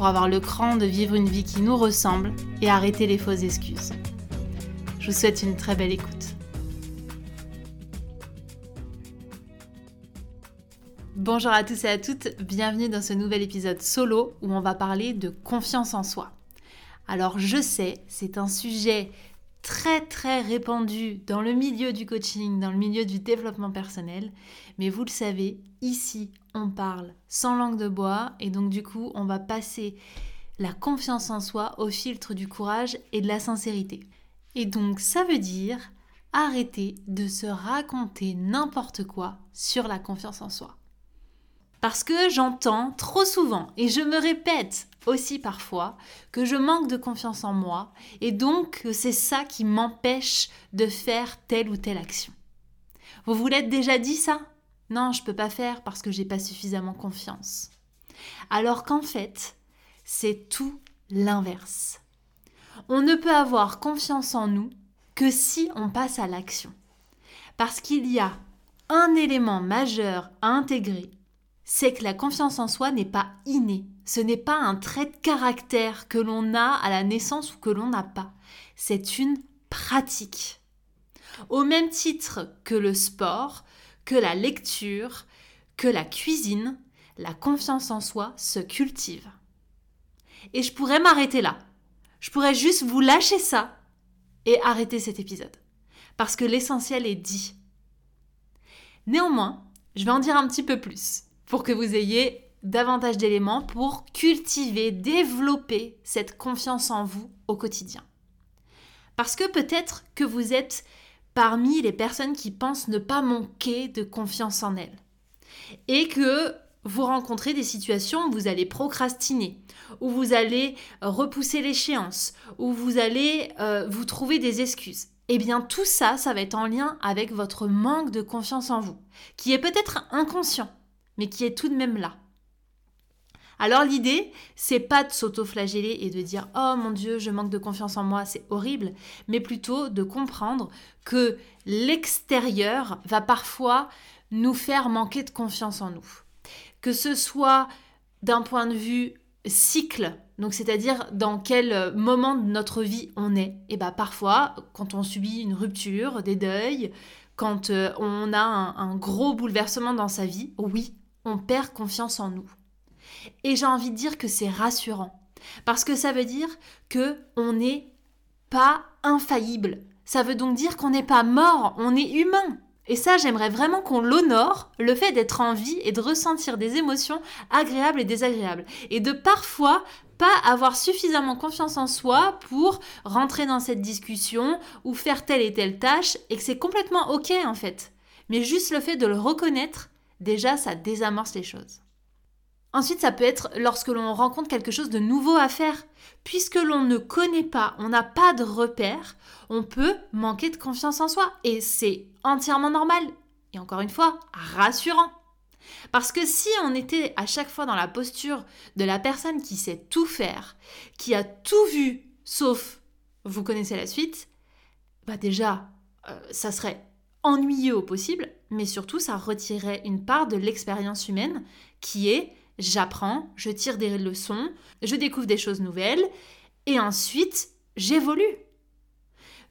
pour avoir le cran de vivre une vie qui nous ressemble et arrêter les fausses excuses. Je vous souhaite une très belle écoute. Bonjour à tous et à toutes, bienvenue dans ce nouvel épisode solo où on va parler de confiance en soi. Alors je sais, c'est un sujet très très répandu dans le milieu du coaching, dans le milieu du développement personnel, mais vous le savez, ici on parle sans langue de bois et donc du coup on va passer la confiance en soi au filtre du courage et de la sincérité. Et donc ça veut dire arrêter de se raconter n'importe quoi sur la confiance en soi. Parce que j'entends trop souvent, et je me répète aussi parfois, que je manque de confiance en moi, et donc c'est ça qui m'empêche de faire telle ou telle action. Vous vous l'êtes déjà dit ça? Non, je peux pas faire parce que j'ai pas suffisamment confiance. Alors qu'en fait, c'est tout l'inverse. On ne peut avoir confiance en nous que si on passe à l'action. Parce qu'il y a un élément majeur à intégrer, c'est que la confiance en soi n'est pas innée. Ce n'est pas un trait de caractère que l'on a à la naissance ou que l'on n'a pas. C'est une pratique. Au même titre que le sport, que la lecture, que la cuisine, la confiance en soi se cultive. Et je pourrais m'arrêter là. Je pourrais juste vous lâcher ça et arrêter cet épisode. Parce que l'essentiel est dit. Néanmoins, je vais en dire un petit peu plus pour que vous ayez davantage d'éléments pour cultiver, développer cette confiance en vous au quotidien. Parce que peut-être que vous êtes parmi les personnes qui pensent ne pas manquer de confiance en elles. Et que vous rencontrez des situations où vous allez procrastiner, où vous allez repousser l'échéance, où vous allez euh, vous trouver des excuses. Eh bien tout ça, ça va être en lien avec votre manque de confiance en vous, qui est peut-être inconscient, mais qui est tout de même là. Alors l'idée, c'est pas de s'auto-flageller et de dire "Oh mon dieu, je manque de confiance en moi, c'est horrible", mais plutôt de comprendre que l'extérieur va parfois nous faire manquer de confiance en nous. Que ce soit d'un point de vue cycle, donc c'est-à-dire dans quel moment de notre vie on est. Et bah parfois, quand on subit une rupture, des deuils, quand euh, on a un gros bouleversement dans sa vie, oui, on perd confiance en nous. Et j'ai envie de dire que c'est rassurant. Parce que ça veut dire que on n'est pas infaillible. Ça veut donc dire qu'on n'est pas mort, on est humain. Et ça, j'aimerais vraiment qu'on l'honore, le fait d'être en vie et de ressentir des émotions agréables et désagréables. Et de parfois pas avoir suffisamment confiance en soi pour rentrer dans cette discussion ou faire telle et telle tâche et que c'est complètement ok en fait. Mais juste le fait de le reconnaître, déjà ça désamorce les choses. Ensuite, ça peut être lorsque l'on rencontre quelque chose de nouveau à faire. Puisque l'on ne connaît pas, on n'a pas de repère, on peut manquer de confiance en soi. Et c'est entièrement normal. Et encore une fois, rassurant. Parce que si on était à chaque fois dans la posture de la personne qui sait tout faire, qui a tout vu, sauf vous connaissez la suite, bah déjà, euh, ça serait ennuyeux au possible, mais surtout ça retirerait une part de l'expérience humaine qui est j'apprends, je tire des leçons, je découvre des choses nouvelles et ensuite j'évolue.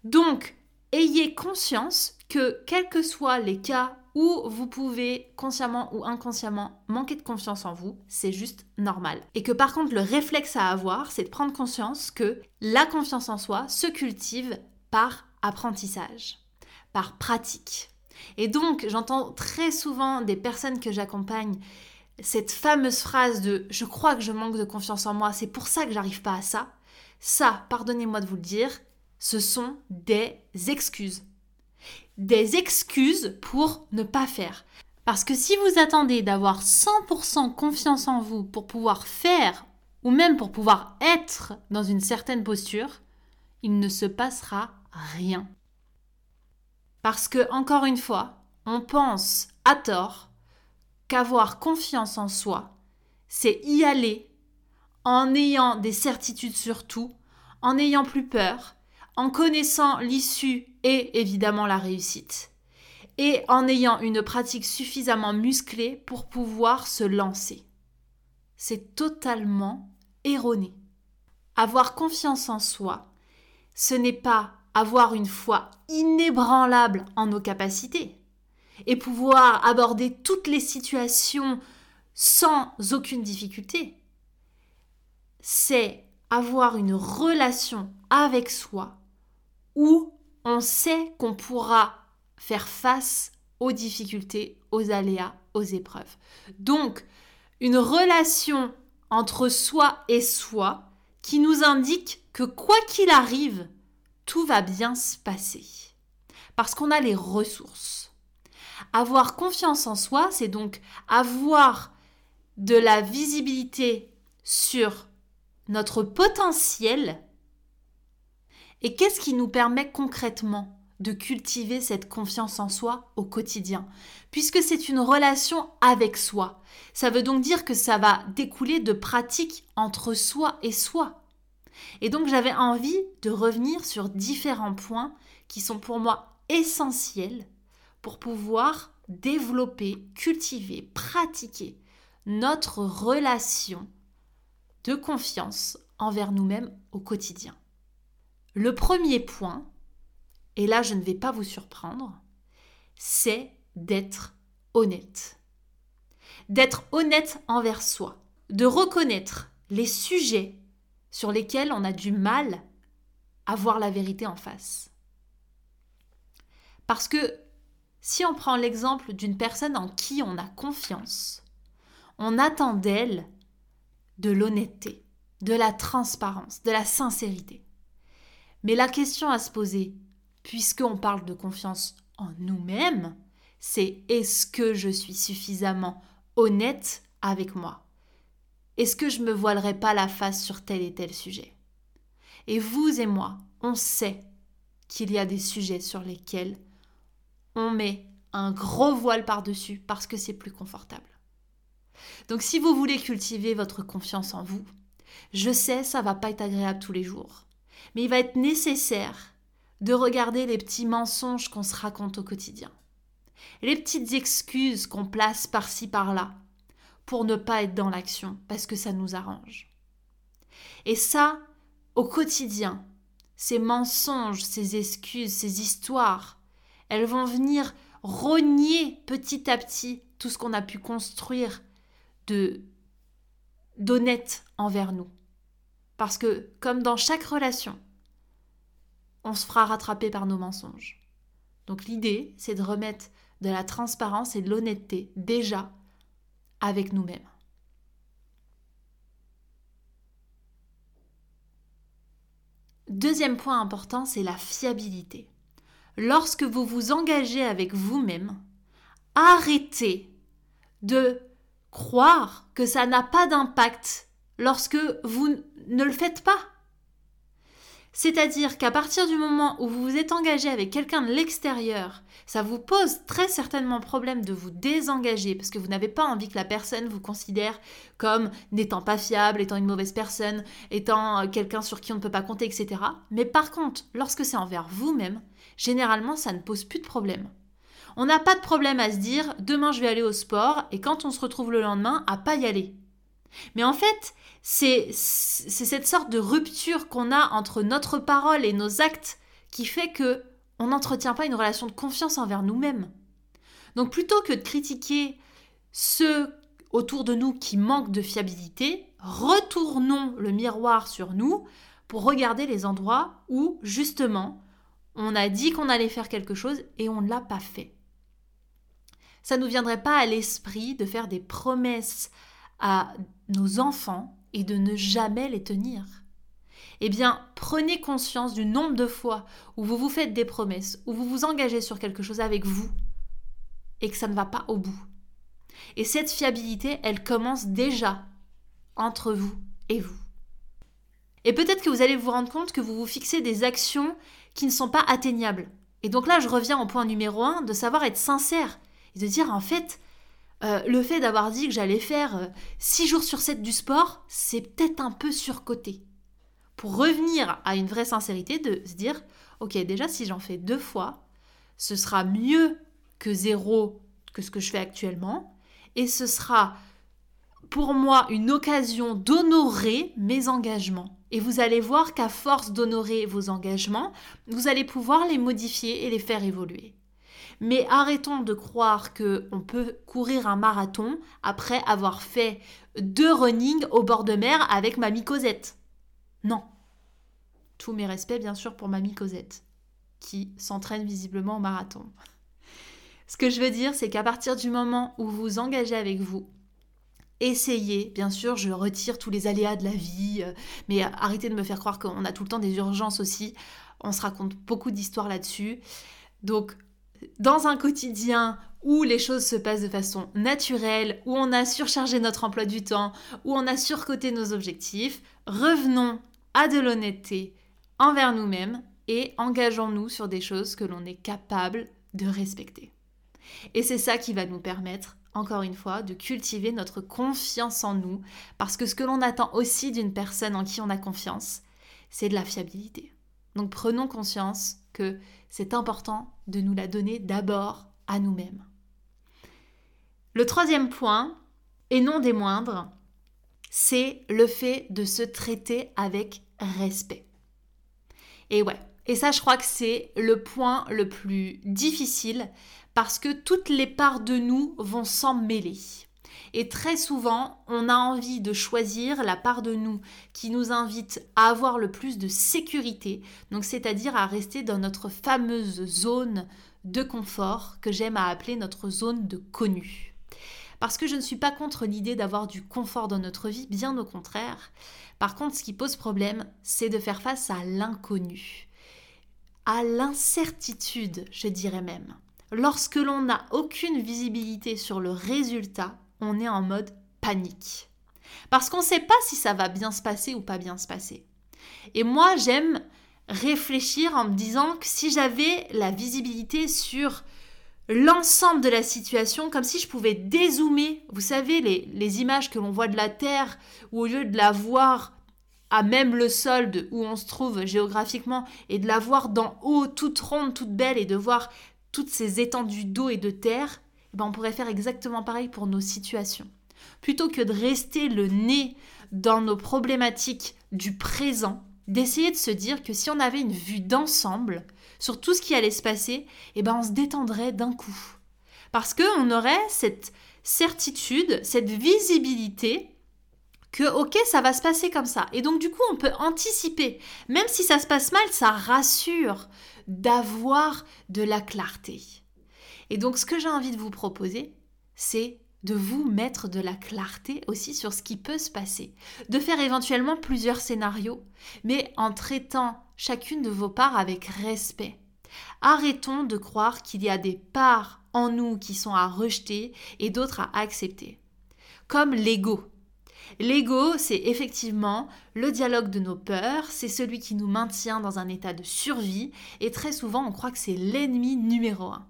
Donc, ayez conscience que quels que soient les cas où vous pouvez consciemment ou inconsciemment manquer de confiance en vous, c'est juste normal. Et que par contre, le réflexe à avoir, c'est de prendre conscience que la confiance en soi se cultive par apprentissage, par pratique. Et donc, j'entends très souvent des personnes que j'accompagne cette fameuse phrase de je crois que je manque de confiance en moi, c'est pour ça que j'arrive pas à ça, ça, pardonnez-moi de vous le dire, ce sont des excuses. Des excuses pour ne pas faire. Parce que si vous attendez d'avoir 100% confiance en vous pour pouvoir faire ou même pour pouvoir être dans une certaine posture, il ne se passera rien. Parce que, encore une fois, on pense à tort qu'avoir confiance en soi, c'est y aller en ayant des certitudes sur tout, en n'ayant plus peur, en connaissant l'issue et évidemment la réussite, et en ayant une pratique suffisamment musclée pour pouvoir se lancer. C'est totalement erroné. Avoir confiance en soi, ce n'est pas avoir une foi inébranlable en nos capacités et pouvoir aborder toutes les situations sans aucune difficulté. C'est avoir une relation avec soi où on sait qu'on pourra faire face aux difficultés, aux aléas, aux épreuves. Donc, une relation entre soi et soi qui nous indique que quoi qu'il arrive, tout va bien se passer. Parce qu'on a les ressources. Avoir confiance en soi, c'est donc avoir de la visibilité sur notre potentiel et qu'est-ce qui nous permet concrètement de cultiver cette confiance en soi au quotidien, puisque c'est une relation avec soi. Ça veut donc dire que ça va découler de pratiques entre soi et soi. Et donc j'avais envie de revenir sur différents points qui sont pour moi essentiels pour pouvoir développer, cultiver, pratiquer notre relation de confiance envers nous-mêmes au quotidien. Le premier point, et là je ne vais pas vous surprendre, c'est d'être honnête. D'être honnête envers soi, de reconnaître les sujets sur lesquels on a du mal à voir la vérité en face. Parce que si on prend l'exemple d'une personne en qui on a confiance, on attend d'elle de l'honnêteté, de la transparence, de la sincérité. Mais la question à se poser, puisqu'on parle de confiance en nous-mêmes, c'est est-ce que je suis suffisamment honnête avec moi? Est-ce que je me voilerai pas la face sur tel et tel sujet? Et vous et moi, on sait qu'il y a des sujets sur lesquels on met un gros voile par-dessus parce que c'est plus confortable. Donc si vous voulez cultiver votre confiance en vous, je sais ça va pas être agréable tous les jours, mais il va être nécessaire de regarder les petits mensonges qu'on se raconte au quotidien, les petites excuses qu'on place par-ci par-là pour ne pas être dans l'action parce que ça nous arrange. Et ça, au quotidien, ces mensonges, ces excuses, ces histoires, elles vont venir rogner petit à petit tout ce qu'on a pu construire de d'honnête envers nous. Parce que, comme dans chaque relation, on se fera rattraper par nos mensonges. Donc l'idée, c'est de remettre de la transparence et de l'honnêteté déjà avec nous-mêmes. Deuxième point important, c'est la fiabilité. Lorsque vous vous engagez avec vous-même, arrêtez de croire que ça n'a pas d'impact lorsque vous ne le faites pas. C'est-à-dire qu'à partir du moment où vous vous êtes engagé avec quelqu'un de l'extérieur, ça vous pose très certainement problème de vous désengager parce que vous n'avez pas envie que la personne vous considère comme n'étant pas fiable, étant une mauvaise personne, étant euh, quelqu'un sur qui on ne peut pas compter, etc. Mais par contre, lorsque c'est envers vous-même, généralement ça ne pose plus de problème. On n'a pas de problème à se dire demain je vais aller au sport et quand on se retrouve le lendemain à pas y aller. Mais en fait, c'est cette sorte de rupture qu'on a entre notre parole et nos actes qui fait que on n'entretient pas une relation de confiance envers nous-mêmes. Donc plutôt que de critiquer ceux autour de nous qui manquent de fiabilité, retournons le miroir sur nous pour regarder les endroits où justement on a dit qu'on allait faire quelque chose et on ne l'a pas fait ça ne nous viendrait pas à l'esprit de faire des promesses à nos enfants et de ne jamais les tenir Eh bien, prenez conscience du nombre de fois où vous vous faites des promesses, où vous vous engagez sur quelque chose avec vous et que ça ne va pas au bout. Et cette fiabilité, elle commence déjà entre vous et vous. Et peut-être que vous allez vous rendre compte que vous vous fixez des actions qui ne sont pas atteignables. Et donc là, je reviens au point numéro un, de savoir être sincère et de dire en fait, euh, le fait d'avoir dit que j'allais faire 6 euh, jours sur 7 du sport, c'est peut-être un peu surcoté. Pour revenir à une vraie sincérité, de se dire, ok, déjà si j'en fais deux fois, ce sera mieux que zéro que ce que je fais actuellement, et ce sera pour moi une occasion d'honorer mes engagements. Et vous allez voir qu'à force d'honorer vos engagements, vous allez pouvoir les modifier et les faire évoluer. Mais arrêtons de croire qu'on peut courir un marathon après avoir fait deux running au bord de mer avec mamie Cosette. Non. Tous mes respects, bien sûr, pour mamie Cosette, qui s'entraîne visiblement au marathon. Ce que je veux dire, c'est qu'à partir du moment où vous vous engagez avec vous, essayez, bien sûr, je retire tous les aléas de la vie, euh, mais arrêtez de me faire croire qu'on a tout le temps des urgences aussi. On se raconte beaucoup d'histoires là-dessus. Donc, dans un quotidien où les choses se passent de façon naturelle, où on a surchargé notre emploi du temps, où on a surcoté nos objectifs, revenons à de l'honnêteté envers nous-mêmes et engageons-nous sur des choses que l'on est capable de respecter. Et c'est ça qui va nous permettre, encore une fois, de cultiver notre confiance en nous, parce que ce que l'on attend aussi d'une personne en qui on a confiance, c'est de la fiabilité. Donc prenons conscience que c'est important de nous la donner d'abord à nous-mêmes. Le troisième point, et non des moindres, c'est le fait de se traiter avec respect. Et ouais, et ça je crois que c'est le point le plus difficile parce que toutes les parts de nous vont s'en mêler. Et très souvent, on a envie de choisir la part de nous qui nous invite à avoir le plus de sécurité, donc c'est-à-dire à rester dans notre fameuse zone de confort que j'aime à appeler notre zone de connu. Parce que je ne suis pas contre l'idée d'avoir du confort dans notre vie, bien au contraire. Par contre, ce qui pose problème, c'est de faire face à l'inconnu, à l'incertitude, je dirais même. Lorsque l'on n'a aucune visibilité sur le résultat, on est en mode panique. Parce qu'on ne sait pas si ça va bien se passer ou pas bien se passer. Et moi, j'aime réfléchir en me disant que si j'avais la visibilité sur l'ensemble de la situation, comme si je pouvais dézoomer, vous savez, les, images que l'on voit de la Terre, ou au lieu de la voir à même le sol de où on se trouve géographiquement, et de la voir d'en haut, toute ronde, toute belle, et de voir toutes ces étendues d'eau et de terre, ben on pourrait faire exactement pareil pour nos situations. Plutôt que de rester le nez dans nos problématiques du présent, d'essayer de se dire que si on avait une vue d'ensemble sur tout ce qui allait se passer, eh ben on se détendrait d'un coup. Parce qu'on aurait cette certitude, cette visibilité que ok ça va se passer comme ça et donc du coup on peut anticiper même si ça se passe mal ça rassure d'avoir de la clarté et donc ce que j'ai envie de vous proposer, c'est de vous mettre de la clarté aussi sur ce qui peut se passer, de faire éventuellement plusieurs scénarios, mais en traitant chacune de vos parts avec respect. Arrêtons de croire qu'il y a des parts en nous qui sont à rejeter et d'autres à accepter. Comme l'ego. L'ego, c'est effectivement le dialogue de nos peurs, c'est celui qui nous maintient dans un état de survie, et très souvent on croit que c'est l'ennemi numéro un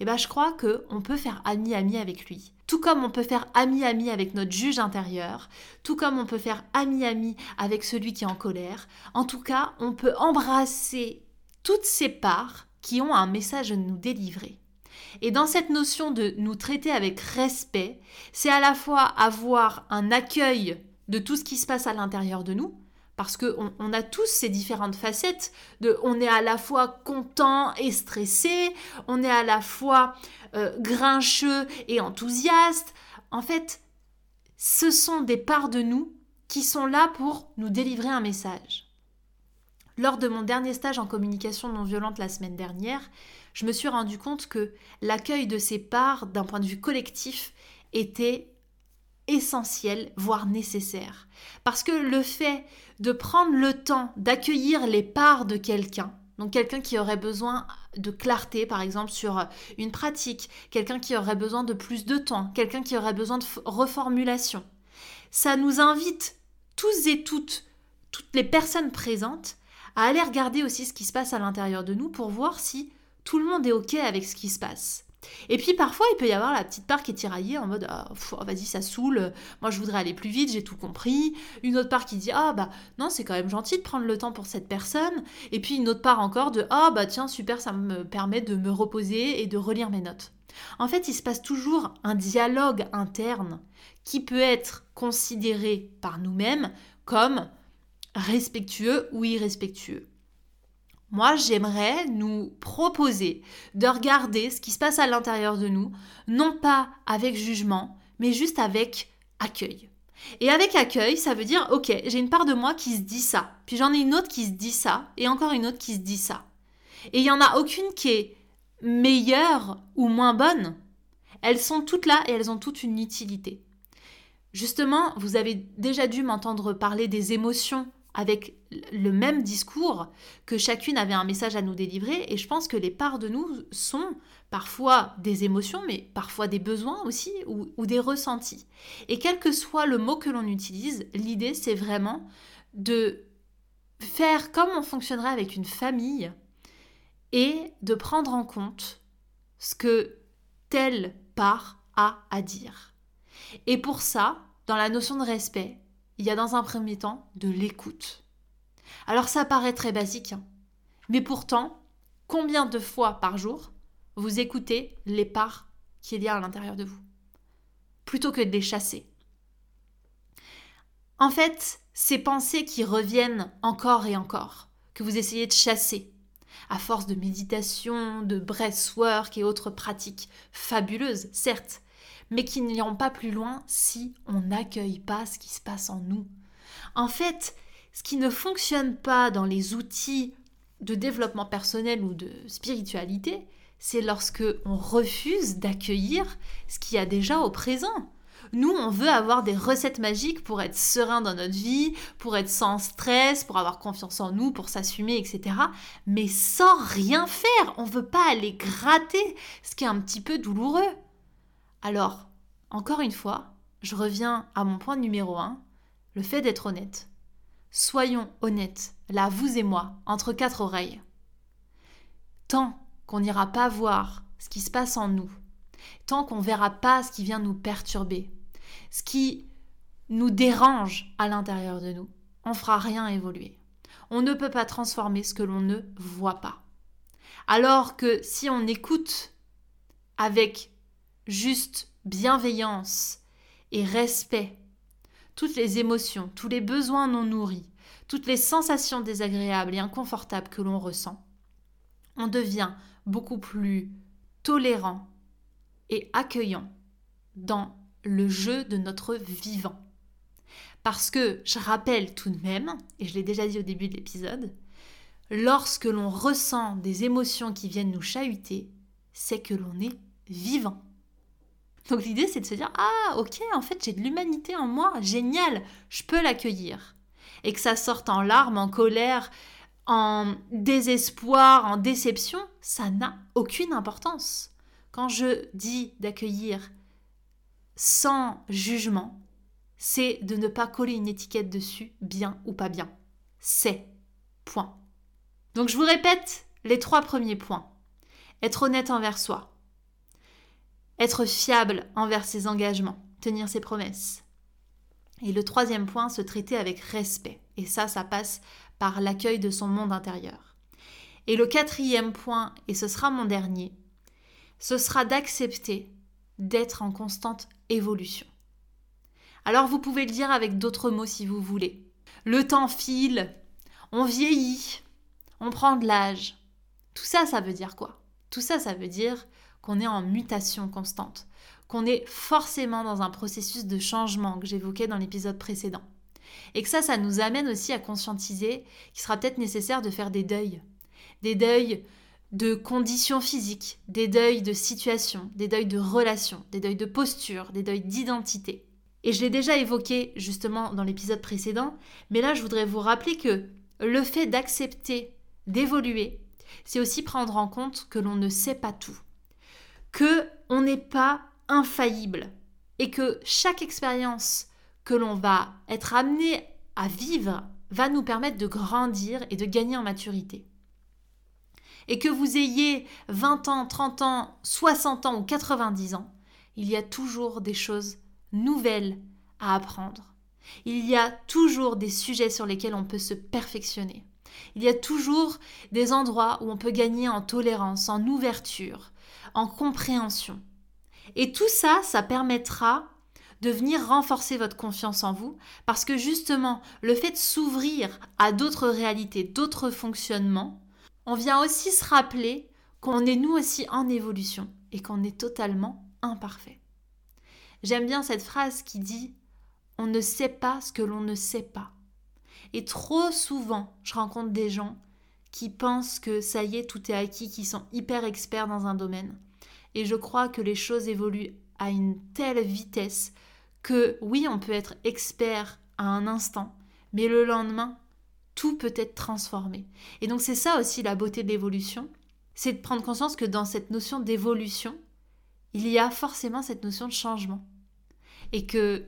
eh ben, je crois qu'on peut faire ami-ami avec lui. Tout comme on peut faire ami-ami avec notre juge intérieur, tout comme on peut faire ami-ami avec celui qui est en colère. En tout cas, on peut embrasser toutes ces parts qui ont un message à nous délivrer. Et dans cette notion de nous traiter avec respect, c'est à la fois avoir un accueil de tout ce qui se passe à l'intérieur de nous, parce qu'on on a tous ces différentes facettes de on est à la fois content et stressé, on est à la fois euh, grincheux et enthousiaste. En fait, ce sont des parts de nous qui sont là pour nous délivrer un message. Lors de mon dernier stage en communication non violente la semaine dernière, je me suis rendu compte que l'accueil de ces parts d'un point de vue collectif était essentiel, voire nécessaire. Parce que le fait de prendre le temps d'accueillir les parts de quelqu'un, donc quelqu'un qui aurait besoin de clarté, par exemple, sur une pratique, quelqu'un qui aurait besoin de plus de temps, quelqu'un qui aurait besoin de reformulation, ça nous invite tous et toutes, toutes les personnes présentes, à aller regarder aussi ce qui se passe à l'intérieur de nous pour voir si tout le monde est OK avec ce qui se passe. Et puis parfois, il peut y avoir la petite part qui est tiraillée en mode ah, oh, vas-y, ça saoule, moi je voudrais aller plus vite, j'ai tout compris. Une autre part qui dit ah bah non, c'est quand même gentil de prendre le temps pour cette personne. Et puis une autre part encore de ah bah tiens, super, ça me permet de me reposer et de relire mes notes. En fait, il se passe toujours un dialogue interne qui peut être considéré par nous-mêmes comme respectueux ou irrespectueux. Moi, j'aimerais nous proposer de regarder ce qui se passe à l'intérieur de nous, non pas avec jugement, mais juste avec accueil. Et avec accueil, ça veut dire, ok, j'ai une part de moi qui se dit ça, puis j'en ai une autre qui se dit ça, et encore une autre qui se dit ça. Et il n'y en a aucune qui est meilleure ou moins bonne. Elles sont toutes là et elles ont toutes une utilité. Justement, vous avez déjà dû m'entendre parler des émotions avec le même discours, que chacune avait un message à nous délivrer, et je pense que les parts de nous sont parfois des émotions, mais parfois des besoins aussi, ou, des ressentis. Et quel que soit le mot que l'on utilise, l'idée c'est vraiment de faire comme on fonctionnerait avec une famille, et de prendre en compte ce que telle part a à dire. Et pour ça, dans la notion de respect, il y a dans un premier temps de l'écoute. Alors ça paraît très basique, hein. mais pourtant, combien de fois par jour vous écoutez les parts qu'il y a à l'intérieur de vous, plutôt que de les chasser En fait, ces pensées qui reviennent encore et encore, que vous essayez de chasser, à force de méditation, de breathwork et autres pratiques fabuleuses, certes, mais qui n'iront pas plus loin si on n'accueille pas ce qui se passe en nous. En fait, ce qui ne fonctionne pas dans les outils de développement personnel ou de spiritualité, c'est lorsque on refuse d'accueillir ce qu'il y a déjà au présent. Nous, on veut avoir des recettes magiques pour être serein dans notre vie, pour être sans stress, pour avoir confiance en nous, pour s'assumer, etc. Mais sans rien faire. On ne veut pas aller gratter, ce qui est un petit peu douloureux. Alors, encore une fois, je reviens à mon point numéro 1, le fait d'être honnête. Soyons honnêtes, là, vous et moi, entre quatre oreilles. Tant qu'on n'ira pas voir ce qui se passe en nous, tant qu'on verra pas ce qui vient nous perturber, ce qui nous dérange à l'intérieur de nous, on fera rien évoluer. On ne peut pas transformer ce que l'on ne voit pas. Alors que si on écoute avec juste bienveillance et respect toutes les émotions, tous les besoins non nourris, toutes les sensations désagréables et inconfortables que l'on ressent, on devient beaucoup plus tolérant et accueillant dans le jeu de notre vivant. Parce que, je rappelle tout de même, et je l'ai déjà dit au début de l'épisode, lorsque l'on ressent des émotions qui viennent nous chahuter, c'est que l'on est vivant. Donc l'idée, c'est de se dire, ah ok, en fait, j'ai de l'humanité en moi, génial, je peux l'accueillir. Et que ça sorte en larmes, en colère, en désespoir, en déception, ça n'a aucune importance. Quand je dis d'accueillir sans jugement, c'est de ne pas coller une étiquette dessus, bien ou pas bien. C'est. Point. Donc je vous répète les trois premiers points. Être honnête envers soi. Être fiable envers ses engagements. Tenir ses promesses. Et le troisième point, se traiter avec respect. Et ça, ça passe par l'accueil de son monde intérieur. Et le quatrième point, et ce sera mon dernier, ce sera d'accepter d'être en constante évolution. Alors vous pouvez le dire avec d'autres mots si vous voulez. Le temps file, on vieillit, on prend de l'âge. Tout ça, ça veut dire quoi? Tout ça, ça veut dire qu'on est en mutation constante, qu'on est forcément dans un processus de changement que j'évoquais dans l'épisode précédent. Et que ça, ça nous amène aussi à conscientiser qu'il sera peut-être nécessaire de faire des deuils. Des deuils de conditions physiques, des deuils de situations, des deuils de relations, des deuils de posture, des deuils d'identité. Et je l'ai déjà évoqué justement dans l'épisode précédent, mais là je voudrais vous rappeler que le fait d'accepter d'évoluer, c'est aussi prendre en compte que l'on ne sait pas tout, que on n'est pas infaillible et que chaque expérience que l'on va être amené à vivre va nous permettre de grandir et de gagner en maturité. Et que vous ayez 20 ans, 30 ans, 60 ans ou 90 ans, il y a toujours des choses nouvelles à apprendre. Il y a toujours des sujets sur lesquels on peut se perfectionner. Il y a toujours des endroits où on peut gagner en tolérance, en ouverture, en compréhension. Et tout ça, ça permettra de venir renforcer votre confiance en vous, parce que justement, le fait de s'ouvrir à d'autres réalités, d'autres fonctionnements, on vient aussi se rappeler qu'on est nous aussi en évolution et qu'on est totalement imparfait. J'aime bien cette phrase qui dit On ne sait pas ce que l'on ne sait pas. Et trop souvent, je rencontre des gens qui pensent que ça y est, tout est acquis, qui sont hyper experts dans un domaine. Et je crois que les choses évoluent à une telle vitesse que oui, on peut être expert à un instant, mais le lendemain, tout peut être transformé. Et donc c'est ça aussi la beauté de l'évolution, c'est de prendre conscience que dans cette notion d'évolution, il y a forcément cette notion de changement. Et que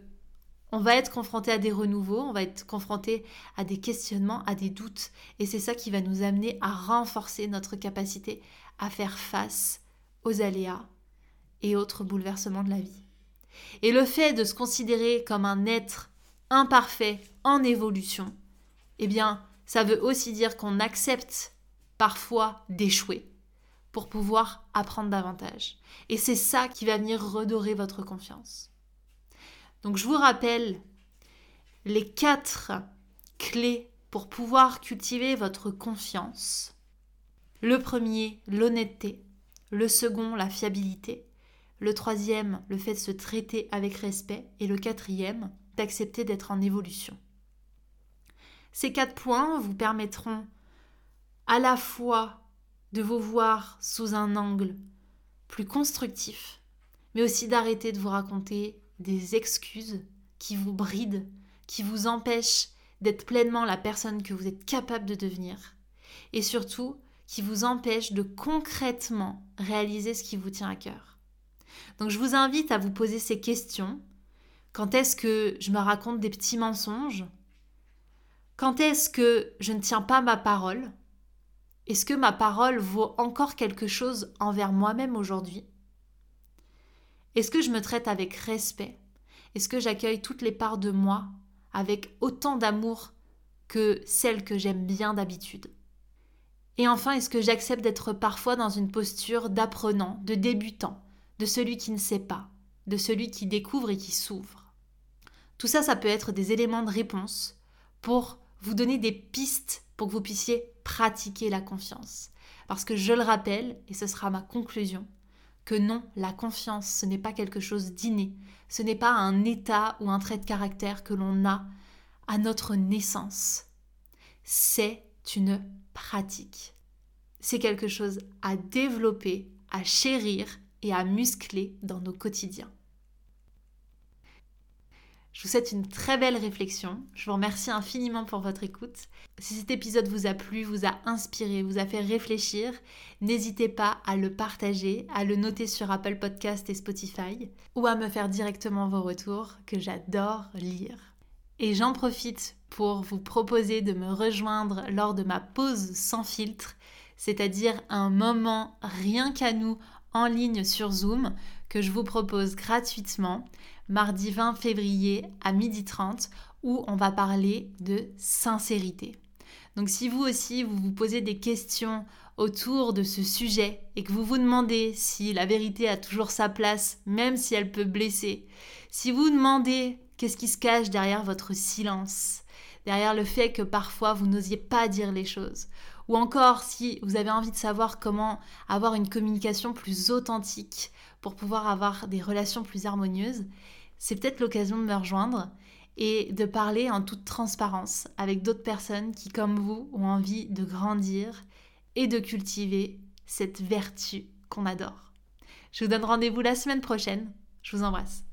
on va être confronté à des renouveaux, on va être confronté à des questionnements, à des doutes. Et c'est ça qui va nous amener à renforcer notre capacité à faire face aux aléas et autres bouleversements de la vie. Et le fait de se considérer comme un être imparfait en évolution, eh bien, ça veut aussi dire qu'on accepte parfois d'échouer pour pouvoir apprendre davantage. Et c'est ça qui va venir redorer votre confiance. Donc je vous rappelle les quatre clés pour pouvoir cultiver votre confiance. Le premier, l'honnêteté. Le second, la fiabilité. Le troisième, le fait de se traiter avec respect. Et le quatrième, d'accepter d'être en évolution. Ces quatre points vous permettront à la fois de vous voir sous un angle plus constructif, mais aussi d'arrêter de vous raconter des excuses qui vous brident, qui vous empêchent d'être pleinement la personne que vous êtes capable de devenir, et surtout qui vous empêchent de concrètement réaliser ce qui vous tient à cœur. Donc je vous invite à vous poser ces questions. Quand est-ce que je me raconte des petits mensonges? Quand est-ce que je ne tiens pas ma parole? Est-ce que ma parole vaut encore quelque chose envers moi-même aujourd'hui? Est-ce que je me traite avec respect? Est-ce que j'accueille toutes les parts de moi avec autant d'amour que celles que j'aime bien d'habitude? Et enfin, est-ce que j'accepte d'être parfois dans une posture d'apprenant, de débutant, de celui qui ne sait pas, de celui qui découvre et qui s'ouvre? Tout ça, ça peut être des éléments de réponse pour vous donner des pistes pour que vous puissiez pratiquer la confiance. Parce que je le rappelle, et ce sera ma conclusion, non, la confiance, ce n'est pas quelque chose d'inné, ce n'est pas un état ou un trait de caractère que l'on a à notre naissance. C'est une pratique. C'est quelque chose à développer, à chérir et à muscler dans nos quotidiens. Je vous souhaite une très belle réflexion. Je vous remercie infiniment pour votre écoute. Si cet épisode vous a plu, vous a inspiré, vous a fait réfléchir, n'hésitez pas à le partager, à le noter sur Apple Podcast et Spotify ou à me faire directement vos retours que j'adore lire. Et j'en profite pour vous proposer de me rejoindre lors de ma pause sans filtre, c'est-à-dire un moment rien qu'à nous en ligne sur Zoom que je vous propose gratuitement mardi 20 février à 12h30 où on va parler de sincérité. Donc si vous aussi vous vous posez des questions autour de ce sujet et que vous vous demandez si la vérité a toujours sa place même si elle peut blesser, si vous vous demandez qu'est-ce qui se cache derrière votre silence, derrière le fait que parfois vous n'osiez pas dire les choses, ou encore si vous avez envie de savoir comment avoir une communication plus authentique pour pouvoir avoir des relations plus harmonieuses, c'est peut-être l'occasion de me rejoindre et de parler en toute transparence avec d'autres personnes qui, comme vous, ont envie de grandir et de cultiver cette vertu qu'on adore. Je vous donne rendez-vous la semaine prochaine. Je vous embrasse.